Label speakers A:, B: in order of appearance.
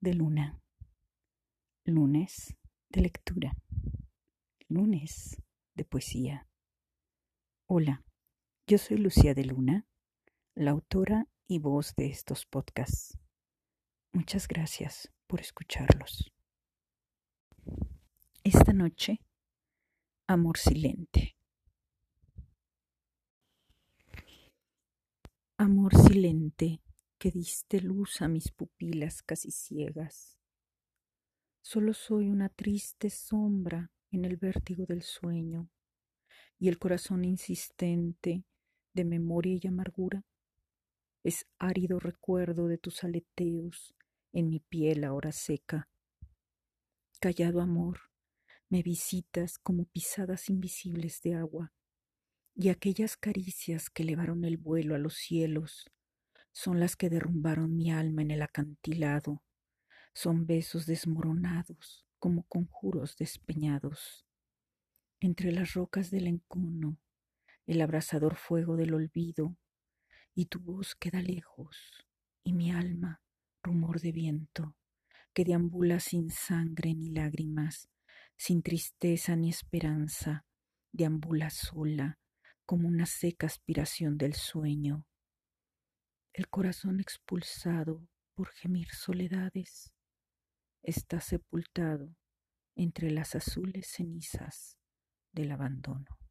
A: de luna, lunes de lectura, lunes de poesía. Hola, yo soy Lucía de Luna, la autora y voz de estos podcasts. Muchas gracias por escucharlos. Esta noche, amor silente. Amor silente que diste luz a mis pupilas casi ciegas. Solo soy una triste sombra en el vértigo del sueño y el corazón insistente de memoria y amargura es árido recuerdo de tus aleteos en mi piel ahora seca. Callado amor, me visitas como pisadas invisibles de agua y aquellas caricias que elevaron el vuelo a los cielos son las que derrumbaron mi alma en el acantilado, son besos desmoronados como conjuros despeñados. Entre las rocas del encono, el abrasador fuego del olvido, y tu voz queda lejos, y mi alma, rumor de viento, que deambula sin sangre ni lágrimas, sin tristeza ni esperanza, deambula sola, como una seca aspiración del sueño, el corazón expulsado por gemir soledades está sepultado entre las azules cenizas del abandono.